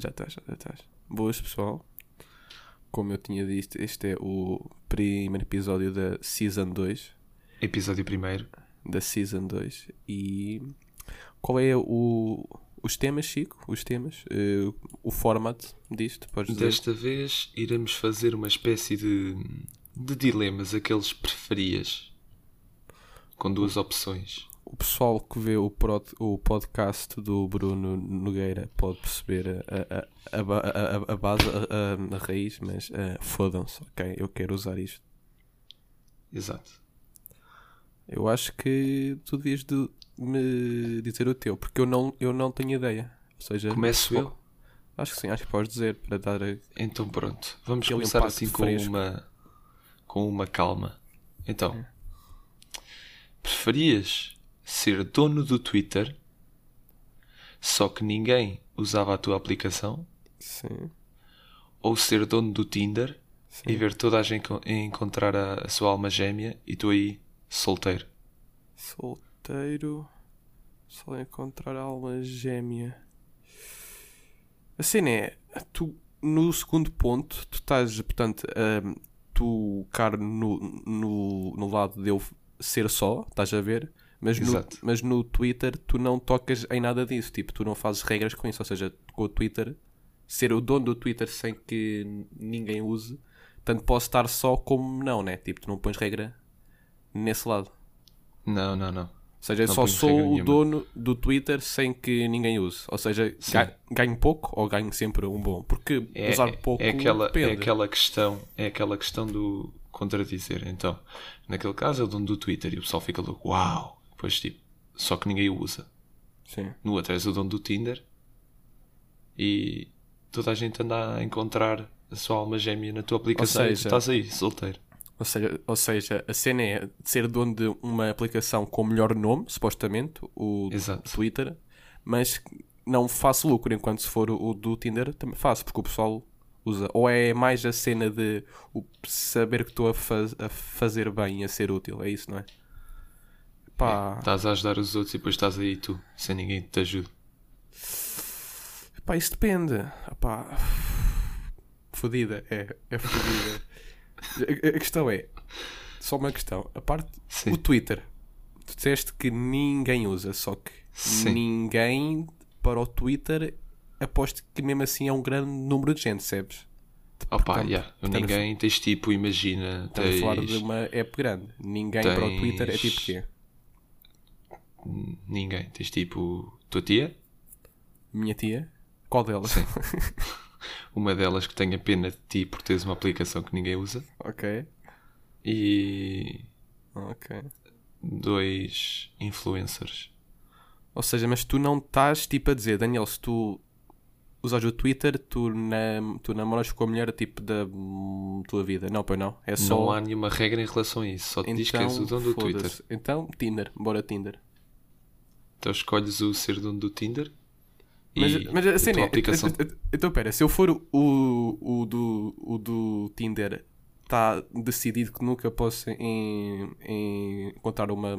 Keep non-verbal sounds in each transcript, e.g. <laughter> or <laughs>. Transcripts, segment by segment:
Já estás? Já estás, já estás. Boas, pessoal. Como eu tinha dito, este é o primeiro episódio da Season 2. Episódio primeiro. Da Season 2. E qual é o, os temas, Chico? Os temas? Eh, o format disto? Podes dizer? Desta vez iremos fazer uma espécie de, de dilemas, aqueles preferias. Com duas opções. O pessoal que vê o, prod- o podcast do Bruno Nogueira pode perceber a, a, a, a, base, a, a- raiz, mas eh, fodam-se, ok? Eu quero usar isto. Exato. Eu acho que tu devias de me dizer o teu, porque eu não, eu não tenho ideia. Ou seja, Começo eu? Acho que sim, acho que podes dizer para dar. Então pronto. Vamos começar assim com fresco. uma, com uma calma. Então, preferias ser dono do Twitter só que ninguém usava a tua aplicação Sim, ou ser dono do Tinder sim. e ver toda a gente enco- encontrar a, a sua alma gêmea e tu aí solteiro? Solteiro. Só encontrar a alma gêmea. A cena é. Tu, no segundo ponto, tu estás, portanto, a tocar no, no, no lado de eu ser só, estás a ver? Mas no, mas no Twitter tu não tocas em nada disso. Tipo, tu não fazes regras com isso. Ou seja, com o Twitter, ser o dono do Twitter sem que ninguém use, tanto posso estar só como não, né? Tipo, tu não pões regra nesse lado. Não, não, não. Ou seja, eu Não só sou o nenhuma. dono do Twitter sem que ninguém use. Ou seja, ga- ganho pouco ou ganho sempre um bom? Porque É, usar é- pouco é aquela, depende. é aquela questão, é aquela questão do contradizer. Então, naquele caso é o dono do Twitter e o pessoal fica louco, uau! Depois tipo, só que ninguém o usa. Sim. No outro és o dono do Tinder e toda a gente anda a encontrar a sua alma gêmea na tua aplicação e tu seja- estás aí, solteiro. Ou seja, ou seja, a cena é de ser dono de uma aplicação com o melhor nome, supostamente, o Exato. Twitter, mas não faço lucro, enquanto se for o do Tinder também faço, porque o pessoal usa. Ou é mais a cena de o saber que estou a, faz- a fazer bem e a ser útil, é isso, não é? Pá, Estás a ajudar os outros e depois estás aí tu, sem ninguém que te ajude. Pá, isso depende. Pá, fodida, é, é fodida. a, questão é, só uma questão. A parte, Sim. o Twitter, tu disseste que ninguém usa, só que Sim. ninguém para o Twitter, aposto que mesmo assim é um grande número de gente, sabes? Opa, Portanto, yeah. estamos- ninguém tens tipo, imagina, Estamos a falar tens de uma app grande. Ninguém para o tens- Twitter é tipo quê? Ninguém, tens tipo tua tia, Minha tia? Qual delas? <laughs> uma delas que tenha pena de ti por teres uma aplicação que ninguém usa ok, e ok. dois influencers. Ou seja, mas tu não estás tipo a dizer, Daniel, se tu usas o Twitter, tu, nam tu namoras com a mulher tipo da tua vida. Não, pois não. É só. Não há nenhuma regra em relação a isso, só te diz que és o dono do foda-se. Twitter. Então, Tinder, bora Tinder. Então escolhes o ser dono do Tinder Mas, e mas a cena tua é. aplicação. Então, pera, se eu for o, o, do, o do Tinder, está decidido que nunca posso em, em encontrar uma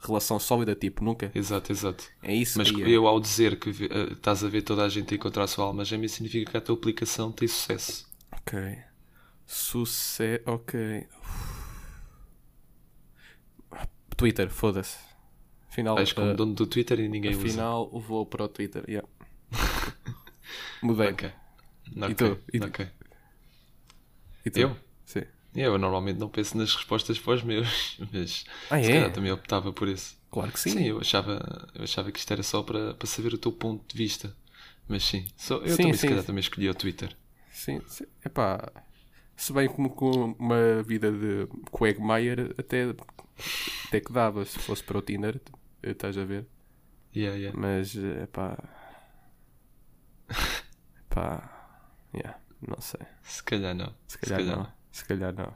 relação sólida, tipo, nunca. Exato, exato. É isso Mas é. eu ao dizer que eh, estás a ver toda a gente a encontrar a sua alma gêmea significa que a tua aplicação tem sucesso. Ok. Sucesso. Ok. Twitter, foda-se. Afinal, Vais como eh, dono do Twitter e ninguém usa. afinal vou para o Twitter. Yeah. <laughs> Mudei. Ok. E Ok, tu? E tu? E tu? Eu? Sim. Eu normalmente não penso nas respostas para os meus, <laughs> mas Ah, se é? calhar também optava por isso. Claro que sim. Sim, eu, achava, eu achava que isto era só para, para saber o teu ponto de vista. Mas sim, só, eu Sim, também sim, se calhar sim. também escolhi o Twitter. Sim, sim. Epá, se bem como com uma vida de Quagmire, até, até que dava se fosse para o Tinder, estás a ver? Yeah, yeah. Mas, eh, epá. Epá. <laughs> Yeah, não sei. Se calhar não. Se calhar, não. Se calhar não.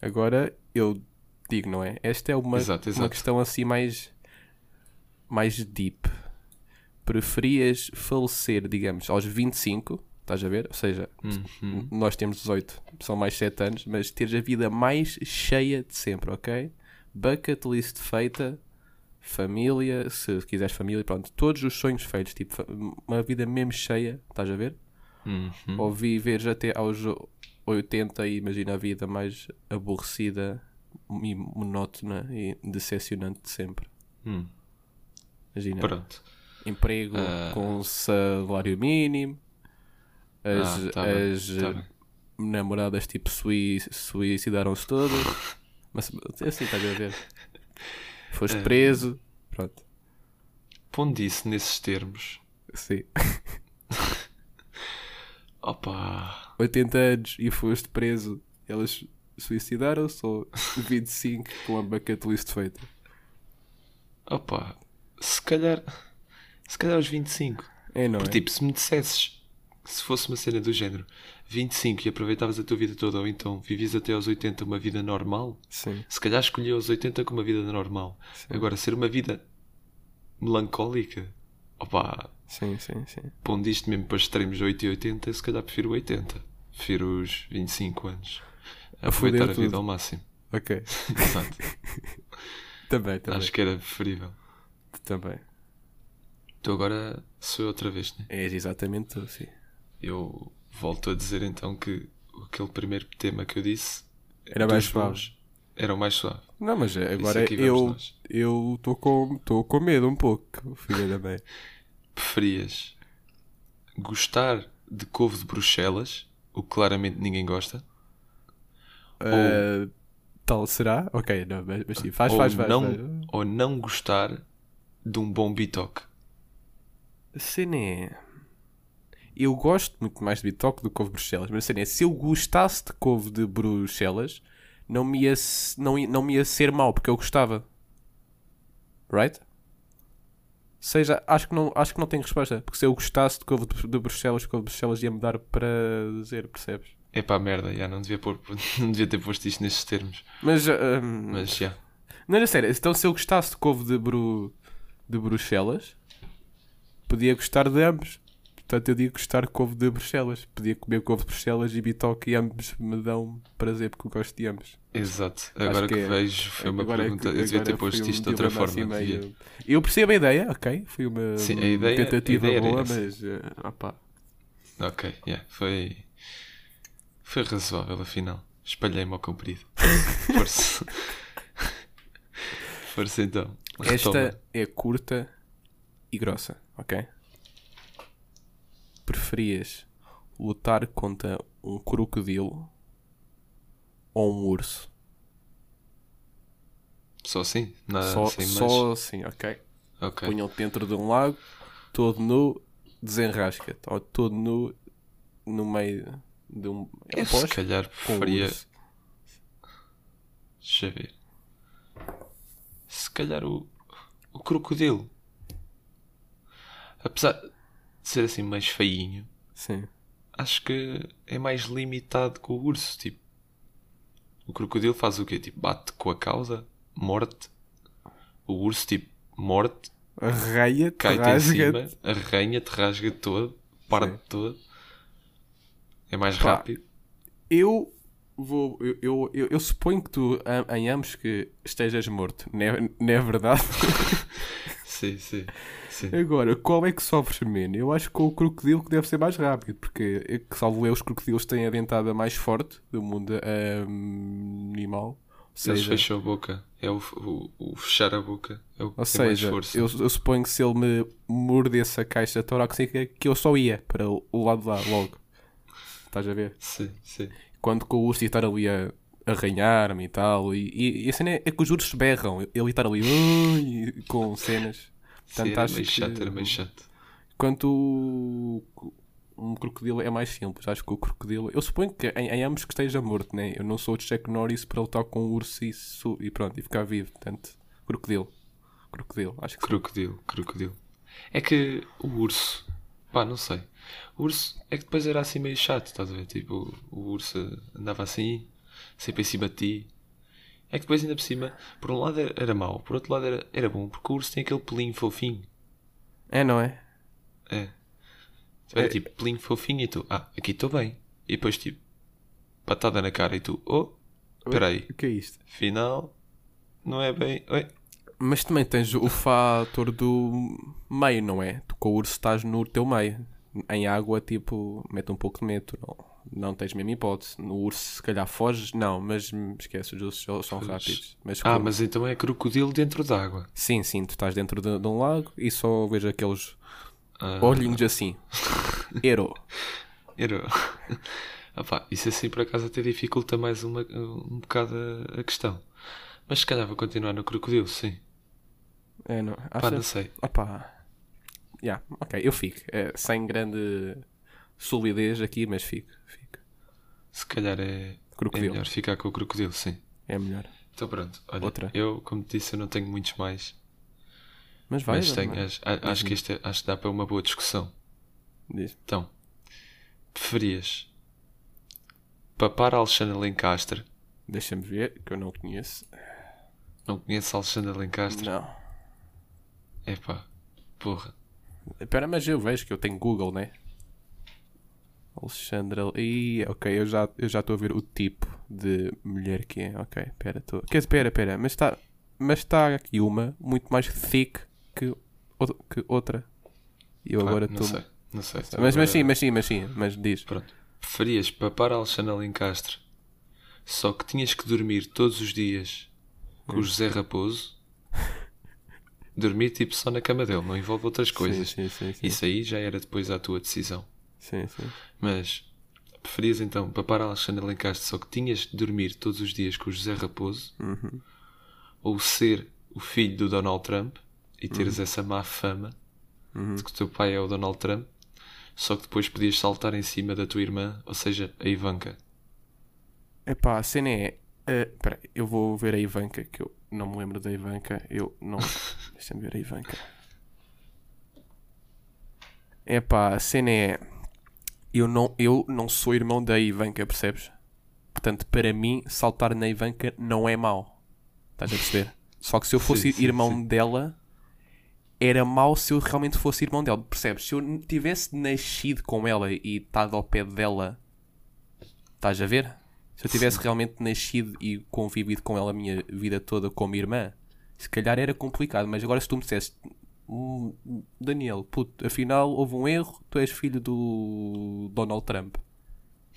Agora eu digo, não é? Esta é uma, Exato, uma exato. questão assim mais. mais deep. Preferias falecer, digamos, aos 25, estás a ver? Ou seja, Uhum. nós temos 18, são mais 7 anos, mas teres a vida mais cheia de sempre, ok? Bucket list feita, família, se quiseres família, pronto, todos os sonhos feitos, tipo, uma vida mesmo cheia, estás a ver? Uhum. Ou viveres até aos 80 e imagina a vida mais aborrecida e monótona e decepcionante de sempre. Hum, Imagina, Pronto. emprego Ah. com salário mínimo, as, Ah, tá as tá namoradas tipo sui- suicidaram-se todas. Mas assim estás a ver. Foste Ah. preso. Pronto. Pondo isso nesses termos, Sim. <laughs> opa, 80 anos e foste preso. Elas suicidaram-se ou 25 com a bucket list feita? opa, se calhar, se calhar aos 25. É, não é? Porque, tipo, se me dissesses se fosse uma cena do género 25 e aproveitavas a tua vida toda, ou então vivias até aos 80 uma vida normal, Sim. se calhar escolhi aos 80 como uma vida normal. Sim. Agora, ser uma vida melancólica, opa, Sim, sim, sim. pondo isto mesmo para os extremos de 8 e 80, se calhar prefiro 80. Prefiro os 25 anos. A Aproveitar a vida tudo. ao máximo. Ok. Exato. <laughs> Também, também. Acho que era preferível. Também. Então agora sou eu outra vez, né? És exatamente tu, sim. Eu volto a dizer então que aquele primeiro tema que eu disse Era mais suave. Era o mais suave. Não, mas Isso agora aqui vamos eu eu estou com, tô com medo um pouco, <laughs> filha da mãe. Preferias gostar de couve de Bruxelas, o que claramente ninguém gosta, Ah, tal será? Ok, não, mas, mas sim, faz, ou, faz, faz. não, faz. ou não gostar de um bom bitoque? É. Eu gosto muito mais de bitoque do que couve de Bruxelas, mas a cena é, se eu gostasse de couve de Bruxelas, não me ia, não, não me ia ser mau, porque eu gostava. Right? Seja, acho que, não, acho que não tenho resposta. Porque se eu gostasse de couve de, de Bruxelas, couve de Bruxelas ia-me dar prazer, percebes? É pá, merda, já não devia, pôr, <laughs> não devia ter posto isto nestes termos. Mas, ah, hum, Mas já. Não era sério, então se eu gostasse de couve de, Bru... de Bruxelas, podia gostar de ambos. Portanto, eu digo gostar de couve de Bruxelas. Podia comer couve de Bruxelas e bitoque e ambos me dão prazer porque eu gosto de ambos. Exato. Agora que, que é- vejo, foi uma Agora é pergunta. que- eu devia ter posto isto de outra forma. assim meio- Eu percebo a ideia, ok. Foi uma, Sim, uma ideia- tentativa ideia boa, essa. mas. eh, opá. Ok, yeah, foi. Foi razoável, afinal. Espalhei-me ao comprido. <laughs> Força. Força então. Retoma. Esta é curta e grossa, ok? Preferias lutar contra um crocodilo ou um urso? Só assim? Nada só mais? só assim, ok? Ok. Punham-te dentro de um lago, todo nu, desenrasca-te. Ou todo nu no meio de um. Um Eu se calhar um preferia. urso. Deixa ver. Se calhar o. O crocodilo. Apesar de ser assim mais feinho, Sim. acho que é mais limitado que o urso. Tipo, o crocodilo faz o quê? Tipo, bate com a cauda, morte. O urso, tipo, morte, em rasga-te. cima, arranha-te, rasga todo, parte Sim. todo. É mais Pá. rápido. Eu vou. Eu, eu, eu, eu suponho que tu, em ambos, que estejas morto. Não é, não é verdade? <laughs> Sim, sim, sim. Agora, qual é que sofres menos? Eu acho que o crocodilo que deve ser mais rápido, porque, é que, salvo eu, os crocodilos têm a dentada mais forte do mundo ahm, animal. Ou Eles seja, fecham a boca. É o, o, o fechar a boca. É o que ou tem mais seja força. eu, eu suponho que se ele me mordesse a caixa torácica, que eu só ia para o lado de lá, logo. Estás a ver? Sim, sim. Quando com o urso estar ali a arranhar-me e tal, e, e, e a cena é, é que os ursos berram, ele estar ali "Ui", com cenas. Sim, Portanto, era acho meio que- chato, era meio chato. Quanto o- um crocodilo é mais simples, acho que o crocodilo. Eu suponho que em, em ambos que esteja morto, né? Eu não sou o Jack Norris para lutar com o urso e, su- e pronto, e ficar vivo. Portanto, crocodilo. Crocodilo, acho que sim. Crocodilo, crocodilo. É que o urso, pá, não sei. O urso é que depois era assim meio chato, estás a ver? Tipo, o urso andava assim, sempre em cima de ti. É que depois ainda por cima, por um lado era, mau, por outro lado era, era bom, porque o urso tem aquele pelinho fofinho. É, não é? É. Era É. tipo pelinho fofinho e tu, ah, aqui estou bem. E depois tipo, patada na cara e tu, oh, espera aí. O que é isto? Afinal, não é bem. Oi. Mas também tens o fator do meio, não é? Tu com o urso estás no teu meio. Em água, tipo, mete um pouco de medo. Não, não tens mesmo hipótese. No urso, se calhar foges. Não, mas esquece, os ursos são- rápidos. Mas Ah, como- mas então é crocodilo dentro d'água. Sim, sim, tu estás dentro de, de um lago e só vejo aqueles Ah, olhinhos assim. Hero. Era... Opá, isso assim por acaso até dificulta mais uma, um bocado a, a questão. Mas se calhar vou continuar no crocodilo, sim. É, não. Pá, Acha- não sei. Opá. Yeah, ok, eu fico. É, sem grande solidez aqui, mas fico. fico. Se calhar é, é Crocodilo. melhor ficar com o crocodilo, sim. É melhor. Então pronto, olha, Outra. eu, como te disse, eu não tenho muitos mais. Mas vai. mas tenho, acho, acho que este é- acho que dá para uma boa discussão. Diz. Então, preferias papar Alexandre Lencastre? Deixa-me ver, que eu não conheço. Não conheço Alexandre Lencastre? Não. Epá, porra. Espera, mas eu vejo que eu tenho Google, né? Alexandra. Ih, ok, eu já eu já estou a ver o tipo de mulher que é. Ok, espera, estou. Quer dizer, espera, espera, mas está mas está aqui uma muito mais thick que, que outra. E eu Pá, agora não estou. sei, não sei. Mas, mas Agora- sim, mas sim, mas sim, mas diz. Pronto. Preferias papar Alexandre Lencastre só que tinhas que dormir todos os dias com Hum. o José Raposo? Dormir tipo só na cama dele, não envolve outras coisas. Sim, sim, sim. Sim, Isso aí já era depois à tua decisão. Sim, sim. Mas preferias então papar Alexandre Lencastre só que tinhas de dormir todos os dias com o José Raposo? Uhum. Ou ser o filho do Donald Trump e Uhum. teres essa má fama de que o teu pai é o Donald Trump, só que depois podias saltar em cima da tua irmã, ou seja, a Ivanka. Epá, a cena é. Espera, eu vou ver a Ivanka, que eu não me lembro da Ivanka. Eu não. <laughs> Deixa-me ver a Ivanka. Epá, a cena é. Eu não, eu não sou irmão da Ivanka, percebes? Portanto, para mim, saltar na Ivanka não é mau. Estás a perceber? Só que se eu fosse Sim, irmão sim. dela, era mau se eu realmente fosse irmão dela. Percebes? Se eu tivesse nascido com ela e estado ao pé dela, estás a ver? Se eu tivesse realmente nascido e convivido com ela a minha vida toda como irmã, se calhar era complicado. Mas agora, se tu me dissesse, "Hum, Daniel, puto, afinal houve um erro, tu és filho do Donald Trump.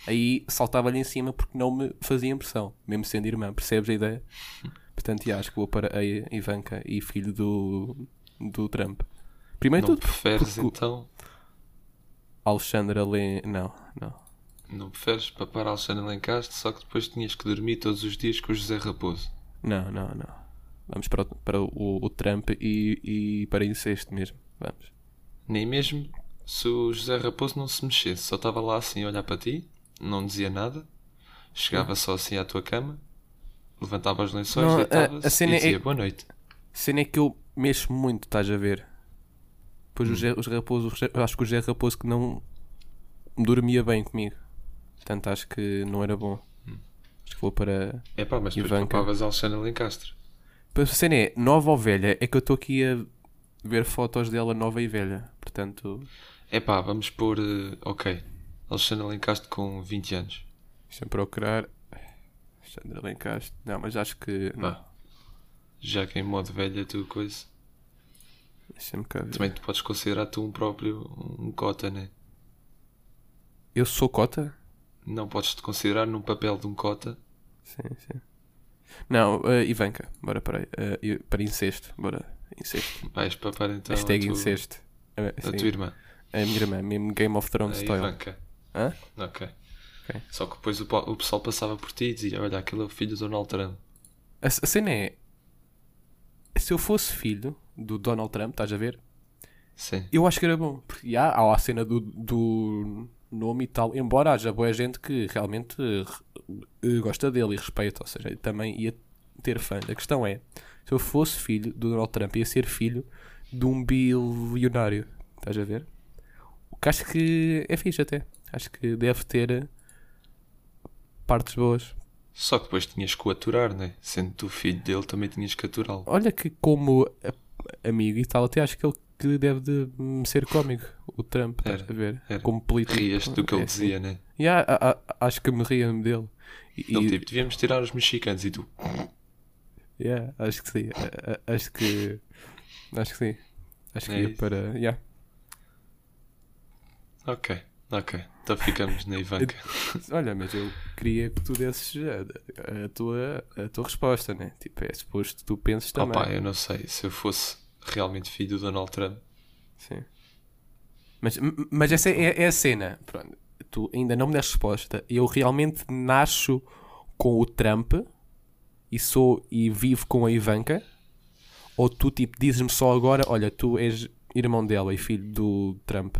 Aí saltava-lhe em cima porque não me fazia impressão, mesmo sendo irmã, percebes a ideia? <laughs> Portanto, yeah, acho que vou para a Ivanka e filho do, do Trump. Primeiro Não tudo, preferes então. Alexandra Len. Não, não. Não preferes papar Alexandre Lencastre, só que depois tinhas que dormir todos os dias com o José Raposo. Não, não, não. Vamos para o, para o, o Trump e, e para incesto mesmo. Vamos. Nem mesmo se o José Raposo não se mexesse, só estava lá assim a olhar para ti, não dizia nada, chegava só assim à tua cama, levantava os lençóis, Não, a- deitava-se a cena e é- dizia boa noite. Cena é que eu mexo muito, estás a ver? Pois Hum. os raposos, eu acho que o Zé Raposo que não dormia bem comigo. Portanto, acho que não era bom. Hum. Acho que vou para. É pá, mas Ivanka. papavas Alexandre Lencastre. A cena é, nova ou velha? É que eu estou aqui a ver fotos dela nova e velha. Portanto, É pá, vamos pôr. eh, ok. Alexandre Lencastre com 20 anos. deixa-me procurar. Alexandra Lencastre. Não, mas acho que. Não. Já que em modo velha tu coisa. Deixa-me cá ver. Também tu podes considerar tu um próprio um cota, né? Eu sou cota? Não podes te considerar num papel de um cota. Sim, sim. Não, eh, Ivanka. Bora para e- para incesto. Bora. Incesto. Vais papar então Hashtag a, tua, incesto. Eh, a sim. tua irmã. A minha irmã, mesmo Game of A Thrones style. Ivanka. Hã? Ok. Ok. Só que depois o, o pessoal passava por ti e dizia: Olha, aquele é o filho do Donald Trump. A, a cena é. Se eu fosse filho do Donald Trump, estás a ver? Sim. Eu acho que era bom. Porque há, há a cena do, do nome e tal. Embora haja boa gente que realmente eh, eh, gosta dele e respeita. Ou seja, também ia ter fãs. A questão é: se eu fosse filho do Donald Trump, ia ser filho de um bilionário. Estás a ver? O que acho que é fixe até. Acho que deve ter eh, partes boas. Só que depois tinhas que o aturar, né? Sendo tu filho dele, também tinhas que aturá-lo. Olha que como amigo e tal, até acho que ele que deve de hum, ser cómico, o Trump, estás a ver? era. Como político. Rias do que ele É, sim. dizia, né? Yeah, a- a- acho que me ria dele. E, Ele tipo: Devíamos tirar os mexicanos e tu. Yeah, acho que sim. A- a- Acho que. Acho que sim. Acho que É ia isso. para. Yeah. Ok, ok. Então ficamos na Ivanka. <laughs> Olha, mas eu queria que tu desses a, a tua, a tua resposta, né? Tipo, é suposto que tu penses também. Opa, eu não sei. Se eu fosse realmente filho do Donald Trump, Sim. Mas, mas essa é, é a cena. Pronto. Tu ainda não me deste resposta. Eu realmente nasço com o Trump e sou e vivo com a Ivanka? Ou tu tipo dizes-me só agora, olha, tu és irmão dela e filho do Trump?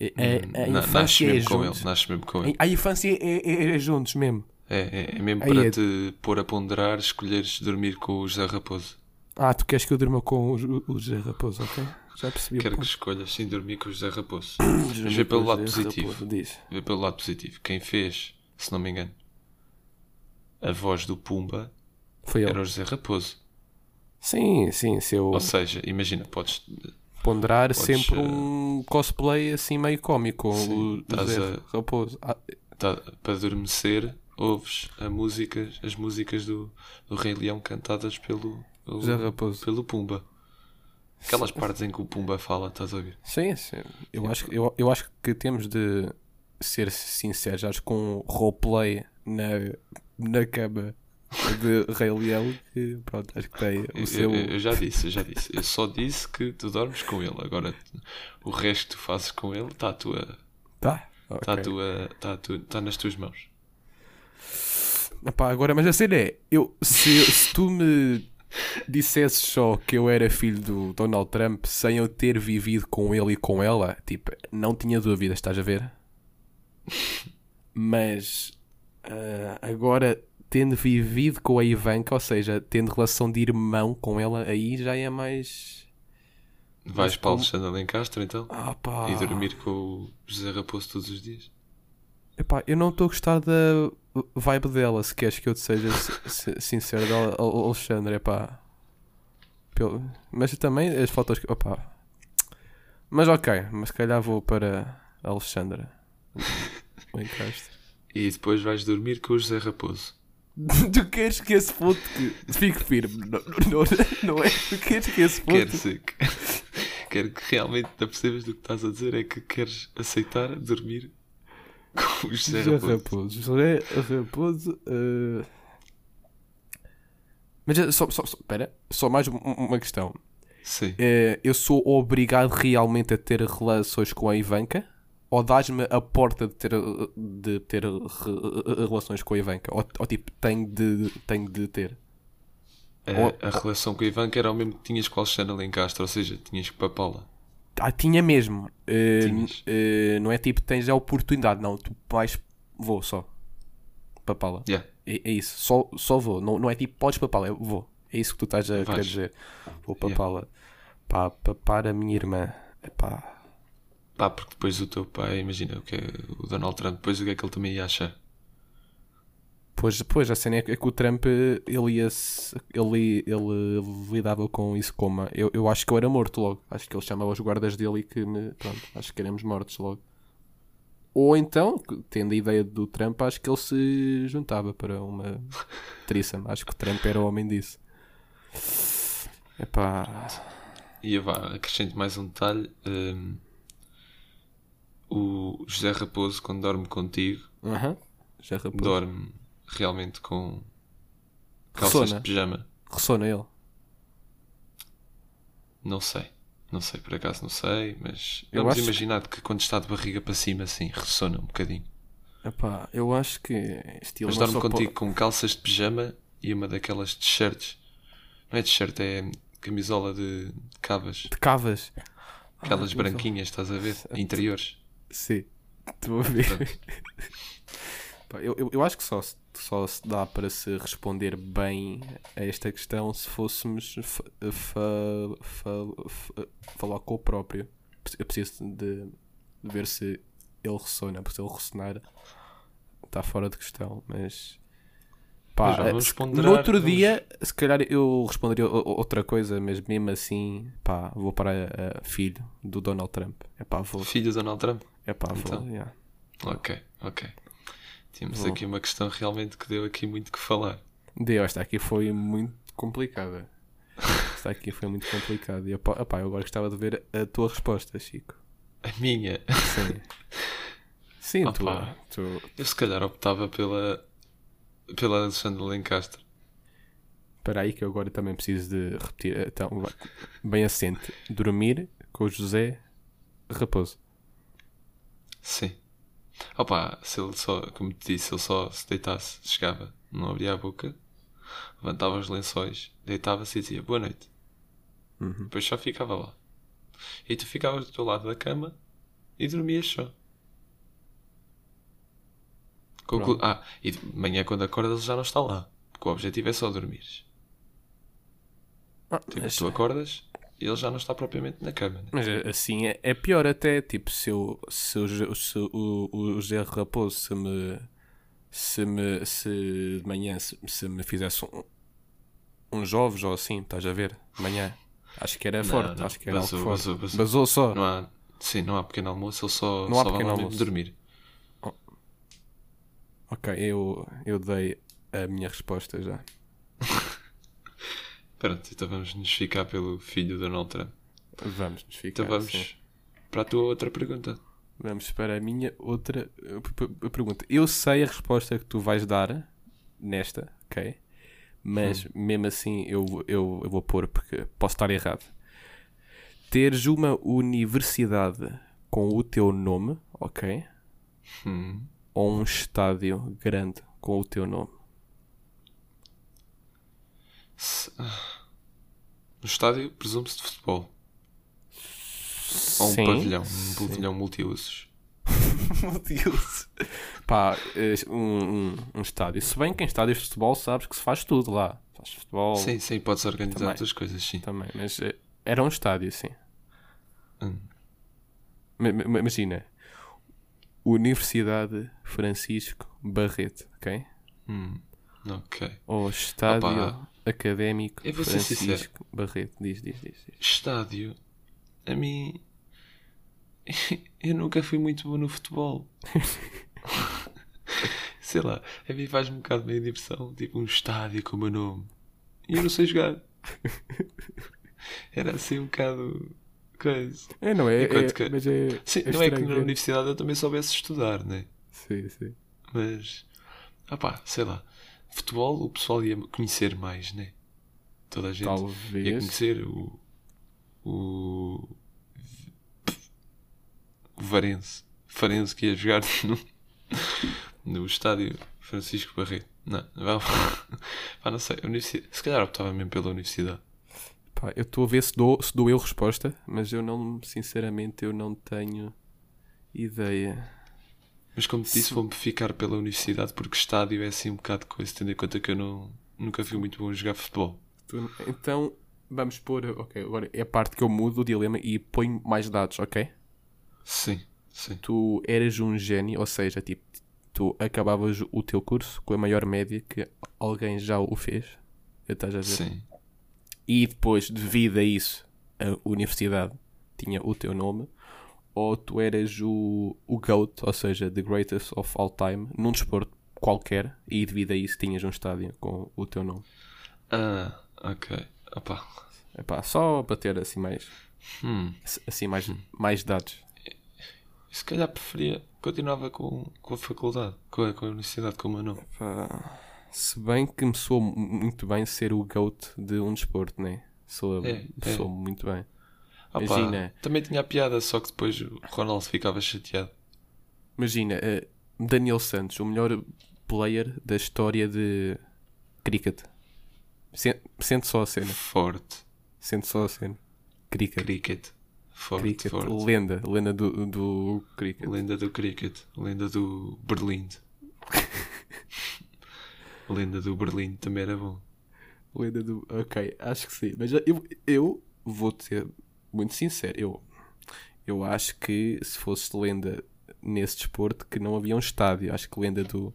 É- é- a hum, na- nasces infância é mesmo com juntos. ele. Mesmo com ele. A infância é, é- é juntos mesmo. É, é, é mesmo Aí para é- te pôr a ponderar, escolheres dormir com o José Raposo. Ah, tu queres que eu durma com o, Ju- o José Raposo, ok? Já percebi. Quero que escolhas sim dormir com o José Raposo. <clears throat> Mas vê pelo lado José positivo. Raposo, diz. Vê pelo lado positivo. Quem fez, se não me engano, a voz do Pumba Foi ele. era o José Raposo. Sim, sim, se eu Ou seja, imagina, podes. ponderar Podes, sempre eh, um cosplay assim meio cómico Sim, o José a- Raposo. Ah, tá- para adormecer, ouves a música, as músicas do, do Rei Leão cantadas pelo, pelo, José Raposo. pelo Pumba. Aquelas partes em que o Pumba fala, estás a ouvir? Sim, sim. Eu acho, eu, eu acho que temos de ser sinceros. Acho que com um roleplay na, na cama de Rei Leão, que pronto, acho que tem o seu. eu- eu já disse, eu já disse. Eu só disse que tu dormes com ele. Agora, o resto que tu fazes com ele está à tua, Tá. tá à ok. tua, tá tua, tá nas tuas mãos. Epá, agora, mas a cena é: eu, se, se tu me dissesses só que eu era filho do Donald Trump sem eu ter vivido com ele e com ela, tipo, não tinha dúvidas, estás a ver? Mas ah, agora, tendo vivido com a Ivanka, ou seja, tendo relação de irmão com ela, aí já é mais. Vais Mas para como- Alexandre Alencastre então? Ah, pá. E dormir com o José Raposo todos os dias? Epá, eu não estou a gostar da vibe dela, se queres que eu te seja si- si- sincero, Al- Alexandre, epá. Pelo- Mas também as fotos que. Opá. Mas ok, mas se calhar vou para a Alexandra. <laughs> O encastre. E depois vais dormir com o José Raposo. <laughs> tu queres que esse ponto que fique firme, não, não, não é? Tu queres que esse ponto. Quero, quero que realmente te percebas do que estás a dizer. É que queres aceitar dormir com o José José Raposo. José Raposo. eh, Mas eh, só, só, só, pera, só mais um- uma questão. Sim. Eh, eu sou obrigado realmente a ter relações com a Ivanka? Ou dás-me a porta de ter, de ter re- relações com a Ivanka? Ou, ou tipo, tenho de, tenho de ter? A, a relação com a Ivanka era o mesmo que tinhas com a Alexandre Alencastre, ou seja, tinhas que papá-la. Ah, tinha mesmo. Tinhas. eh, não é tipo, tens a oportunidade. Não, tu vais. Vou só. Papá-la. Yeah. É, é isso. Só, só vou. Não, não é tipo, podes papá-la. Eu vou. É isso que tu estás a querer Vais. dizer. Vou papá-la. Pá, papar a minha irmã. Epá. Pá, porque depois o teu pai, imagina, o que é o Donald Trump, depois o que é que ele também ia achar? Pois, pois, a cena é que, é o Trump ele, ia ele, ele lidava com isso como eu, eu acho que eu era morto logo. Acho que ele chamava os guardas dele e que me. Pronto, acho que éramos mortos logo. Ou então, tendo a ideia do Trump, acho que ele se juntava para uma threesome. Acho que o Trump era o homem disso. Epá. E vá, acrescento mais um detalhe. hum, o José Raposo, quando dorme contigo. Já rapou. dorme realmente com calças Ressona. de pijama. Ressona ele. Não sei. Não sei, por acaso não sei, mas Eu vamos acho imaginar que... quando está de barriga para cima, assim, ressona um bocadinho. Epá, eu acho que estilo Mas dorme contigo po- com calças de pijama e uma daquelas t-shirts. Não é t-shirt, é camisola de cabas. de cavas. Aquelas Ah, branquinhas, estás a ver? Interiores. Sim, estou a ver. <laughs> Eu, eu, eu acho que só, se- só se dá para se responder bem a esta questão se fôssemos fa- fa- fa- fa- falar com o próprio. Eu preciso de, de ver se ele ressona, porque se ele ressonar está fora de questão, mas. Pá, no outro vamos- dia, se calhar eu responderia outra coisa, mas mesmo assim, pá, vou para a filho do Donald Trump. É pá, vou. Filho de Donald Trump? É pá, vou. Então. yeah. Ok, ok. Temos Vou. aqui uma questão realmente que deu aqui muito que falar. D, esta aqui foi muito complicada. Esta aqui foi muito complicada. E pá, opá, eu agora gostava de ver a tua resposta, Chico. A minha. Sim. <laughs> Sim, tu, Opa. tu. Eu se calhar optava pela. pela Alexandre Lencastre. Espera aí que eu agora também preciso de repetir. Então, bem assente. Dormir com o José Raposo. Sim. Opa, se ele só, como te disse, ele só se deitasse, chegava, não abria a boca, levantava os lençóis, deitava-se e dizia boa noite. Uhum. Depois só ficava lá. E tu ficavas do teu lado da cama e dormias só. Conclu-. Ah, e de manhã quando acordas ele já não está lá. Porque o objetivo é só dormires. Ah, Tipo, tu acordas ele já não está propriamente na cama. Né? mas assim é, é pior até. Tipo, se, eu, se, o, se o, o José Raposo se me. Se, me, se de manhã se, se me fizesse um, uns ovos ou assim, estás a ver? De manhã. Acho que era forte. não. Acho que era Basou, algo forte. basou, basou. Basou só. Não há, sim, não há pequeno almoço, ele só, Não há só vai pequeno almoço. dormir. Ok, eu, eu dei a minha resposta já. Pronto, então vamos nos ficar pelo filho do Donald Trump. Vamos nos ficar. Então vamos sim. para a tua outra pergunta. Vamos para a minha outra pergunta. Eu sei a resposta que tu vais dar nesta, ok? Mas mesmo assim eu, eu, eu vou pôr porque posso estar errado. Teres uma universidade com o teu nome, ok? Hum. Ou um estádio grande com o teu nome. Se- ah. No estádio, presume-se de futebol. Ou um Sim. pavilhão, um pavilhão multiusos. <laughs> Deus. Pá, eh, um, um, um estádio. Se bem que em estádios de futebol sabes que se faz tudo lá. Faz futebol Sim, sim, podes organizar Também. outras coisas, sim. também. Mas eh, era um estádio, sim. Hum. Ma- ma- Imagina, Universidade Francisco Barreto, ok? Hum. Ok. Ou Estádio Opa. Académico Eu vou ser Francisco Barreto. Diz, diz, diz. diz. Estádio. A mim. <laughs> Eu nunca fui muito bom no futebol. <laughs> Sei lá, a mim faz-me um bocado meio de diversão. Tipo um estádio com o meu nome. E eu não sei jogar. Era assim um bocado. Coisa. É, não é? Enquanto é- que- Mas é. Sim, é não é que na ver. universidade eu também soubesse estudar, né? Sim, sim. Mas. Ah pá, sei lá. Futebol o pessoal ia conhecer mais, né? Toda a gente ia Talvez. conhecer o. O. O Varense. Farense que ia jogar <laughs> no, no estádio Francisco Barreto. Não, não, pá, não sei. Se calhar optava mesmo pela universidade. Pá, eu estou a ver se dou, se dou eu resposta, mas eu não, sinceramente, eu não tenho ideia. Mas como te disse, vou-me ficar pela universidade porque estádio é assim um bocado coisa, tendo em conta que eu não, nunca fui muito bom a jogar futebol. Então, vamos pôr. Ok, agora é a parte que eu mudo o dilema e ponho mais dados, ok? Sim, sim. Tu eras um gênio, ou seja, tipo, tu acabavas o teu curso com a maior média que alguém já o fez. Estás a ver? Sim. E depois, devido a isso, a universidade tinha o teu nome, ou tu eras o, o GOAT, ou seja, the greatest of all time, num desporto qualquer, e devido a isso tinhas um estádio com o teu nome. Ah, ok. Opa. Epá, só para ter assim mais, Hum. assim mais, mais dados. Se calhar preferia. Continuava com, com a faculdade, com a, com a universidade, com o meu nome. Pá, se bem que me soa mu- muito bem ser o GOAT de um desporto, né? Soa, É, é. soa muito bem. Opa, Imagina. Também tinha a piada, só que depois o Ronaldo ficava chateado. Imagina, eh, Daniel Santos, o melhor player da história de cricket. Sen- Sente só a cena. Forte. Sente só a cena. Cricket. Cricket. Forte, cricket. forte. Lenda. Lenda do, do cricket. Lenda do cricket. Lenda do Berlim. <laughs> Lenda do Berlim também era bom. Lenda do. Ok, acho que sim. Mas eu, eu vou ser muito sincero. Eu, eu acho que se fosse lenda nesse desporto, que não havia um estádio. Acho que lenda do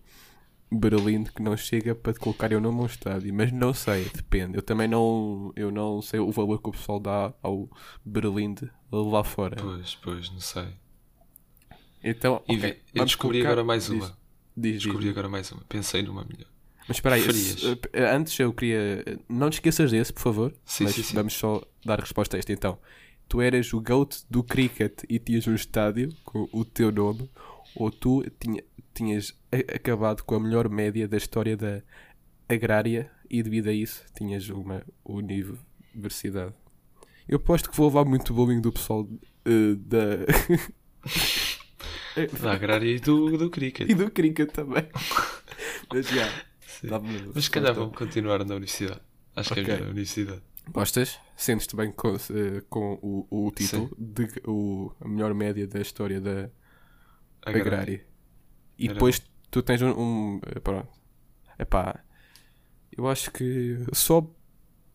Berlim que não chega para te colocar eu nome a um estádio. Mas não sei, depende. Eu também não, eu não sei o valor que o pessoal dá ao Berlim lá fora. Pois, pois, não sei. Então, E ok, vi- eu descobri colocar- agora mais diz- uma. Diz, diz. Descobri agora mais uma. Pensei numa melhor. Mas espera aí, eh, antes eu queria. Não te esqueças desse, por favor. Sim, mas sim, sim. vamos só dar resposta a este então. Tu eras o GOAT do cricket e tinhas um estádio com o teu nome, ou tu tinha- tinhas acabado com a melhor média da história da agrária e devido a isso tinhas uma universidade. Eu aposto que vou levar muito bullying do pessoal eh, da. <laughs> Da agrária e do, do cricket. e do cricket também. Mas já. Mas se calhar vamos continuar na universidade. Acho que Ok. é melhor a universidade. Gostas? Sentes-te bem com, com o, o título de o, a melhor média da história da agrária. E Era depois tu tens um. um pronto. Epá, eu acho que só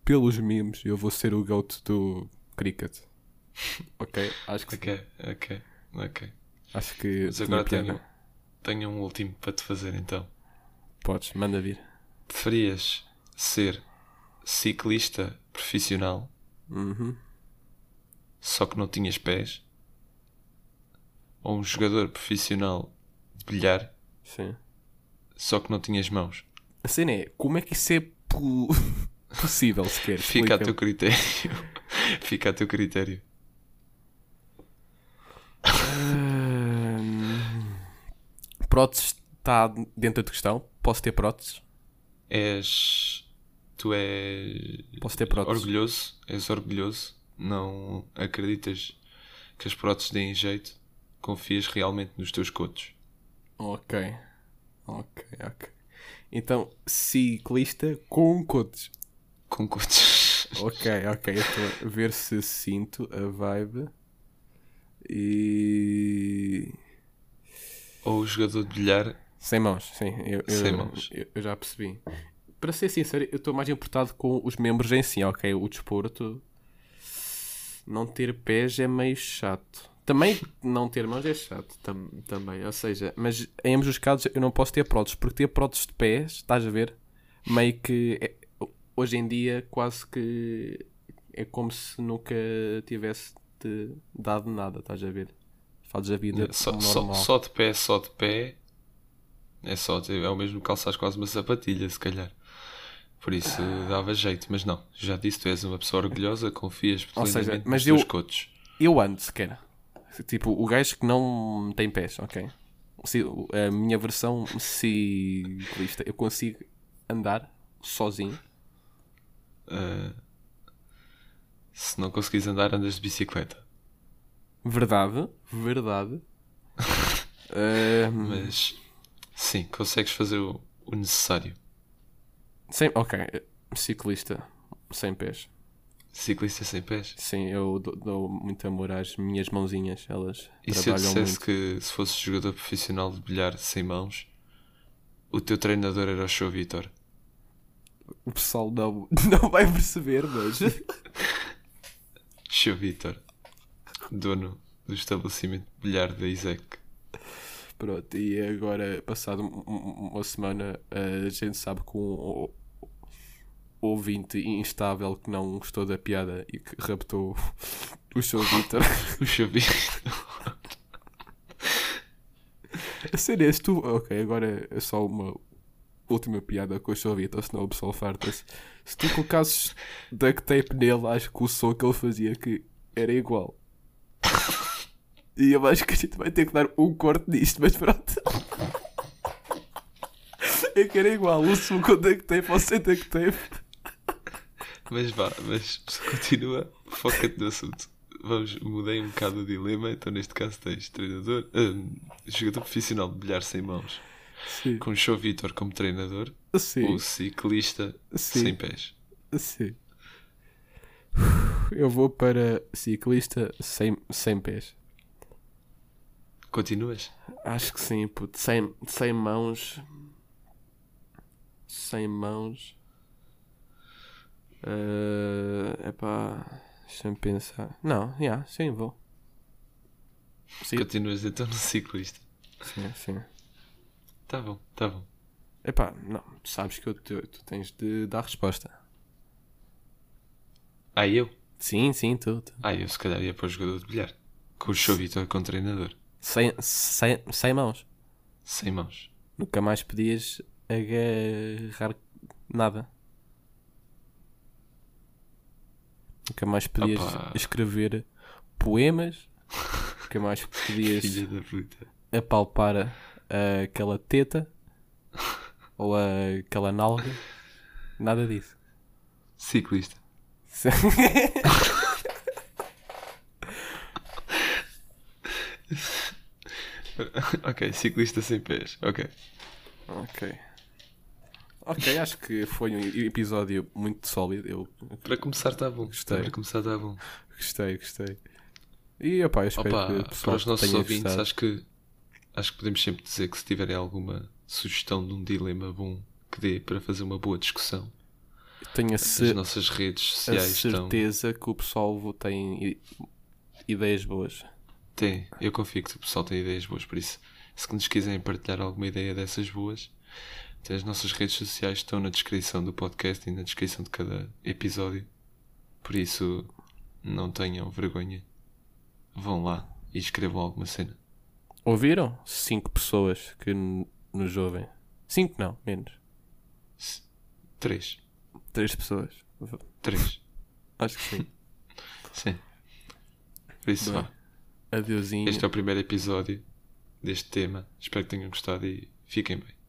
pelos memes eu vou ser o GOAT do cricket. <laughs> Ok? Acho que, Ok, ok, ok. acho que Mas agora tenho, tenho um último para te fazer então. Podes, manda vir. Preferias ser ciclista profissional Uhum. só que não tinhas pés? Ou um jogador profissional de bilhar Sim. só que não tinhas mãos? A cena é, como é que isso é po- <laughs> possível sequer? Fica a teu critério. <laughs> Fica a teu critério. Ahm, próteses está dentro da questão? Posso ter próteses? És. Tu és. Posso ter? Orgulhoso. És orgulhoso. Não acreditas que as próteses deem jeito. Confias realmente nos teus cotos. Ok. Ok, ok. Então, ciclista com cotos. Com cotos. <laughs> Ok, ok. Eu estou a ver se sinto a vibe. E. Ou jogador de bilhar. Sem mãos, sim. Eu, eu- Sem mãos. Eu, eu já percebi. Para ser sincero, eu estou mais importado com os membros em si, ok? O desporto. Não ter pés é meio chato. Também não ter mãos é chato tam- também. Ou seja, mas em ambos os casos eu não posso ter próteses, porque ter próteses de pés, estás a ver? Meio que é- hoje em dia quase que é como se nunca tivesse te dado nada, estás a ver? Fazes a vida Só, só, normal. só de pé, só de pé. É só. É o mesmo que calçares quase uma sapatilha, se calhar. Por isso dava jeito, mas não. Já disse, tu és uma pessoa orgulhosa, confias Ou seja, plenamente mas nos teus eu- cotos. Eu ando sequer. Tipo, o gajo que não tem pés, ok? Se- A minha versão ciclista, eu consigo andar sozinho. Ah, se não conseguires andar, andas de bicicleta. Verdade, verdade. <laughs> Ahm, Mas sim, consegues fazer o, o necessário. Sem, ok, ciclista sem pés. Ciclista sem pés. Sim, eu dou, dou muito amor às minhas mãozinhas, elas E se eu trabalham dissesse muito. que se fosses jogador profissional de bilhar sem mãos, o teu treinador era o Show Vitor? O pessoal não, <laughs> não vai perceber, mas. <laughs> Show Vitor, dono do estabelecimento de bilhar da Isaac. Pronto, e agora, passado um- um- uma semana, a gente sabe que um ouvinte instável que não gostou da piada e que raptou o Vitor. <laughs> O Vitor. A sério, és tu. Ok, agora é só uma última piada com o Vitor, senão o pessoal farta-se. Se tu colocasses duct tape nele, acho que o som que ele fazia que era igual. E eu acho que a gente vai ter que dar um corte nisto, mas pronto. É que era igual, o som com duct tape ou sem duct tape. Mas vá, mas continua, foca-te no assunto. Vamos, mudei um bocado o dilema, então neste caso tens treinador, ah, jogador profissional de bilhar sem mãos, Sim, com o Show Vitor como treinador, sim, ou ciclista Sim. sem pés. sim. Eu vou para ciclista sem, sem pés. Continuas? Acho que sim, puto. Sem, sem mãos. Sem mãos. É epá. Deixa-me pensar. Não, já, yeah, sim, vou. Sim, Continuas então no ciclista. sim, sim. Tá bom, tá bom. Epá, não, tu sabes que eu, tu, tu tens de dar resposta. Ah, eu? Sim, sim, tu. tu. Ah, eu se calhar ia para o jogador de bilhar. Com o Show Vitor como treinador. Sem, sem, sem mãos. Sem mãos. Nunca mais podias agarrar nada. Nunca mais podias Opa. escrever poemas. Nunca mais <laughs> podias apalpar aquela teta ou aquela nalga. Nada disso. Ciclista. <laughs> <laughs> ok, ciclista sem pés. Ok. ok. Ok, acho que foi um episódio muito sólido. Eu Para começar está bom. Gostei. Para começar está bom. gostei, gostei. E opá, eu espero Opa, que para os nossos ouvintes, gostado. acho que acho que podemos sempre dizer que se tiverem alguma sugestão de um dilema bom que dê para fazer uma boa discussão, Tenho a, as nossas redes a sociais estão. certeza que o pessoal tem ideias boas. Tem, eu confio que o pessoal tem ideias boas, por isso, se nos quiserem partilhar alguma ideia dessas boas, as nossas redes sociais estão na descrição do podcast e na descrição de cada episódio. Por isso, não tenham vergonha. Vão lá e escrevam alguma cena. Ouviram? Cinco pessoas que nos ouvem. Cinco não, menos. Três. Três pessoas. Três. Acho que sim. <laughs> Sim. Por isso, Bem, vá. Adeusinho. Este é o primeiro episódio deste tema. Espero que tenham gostado e fiquem bem.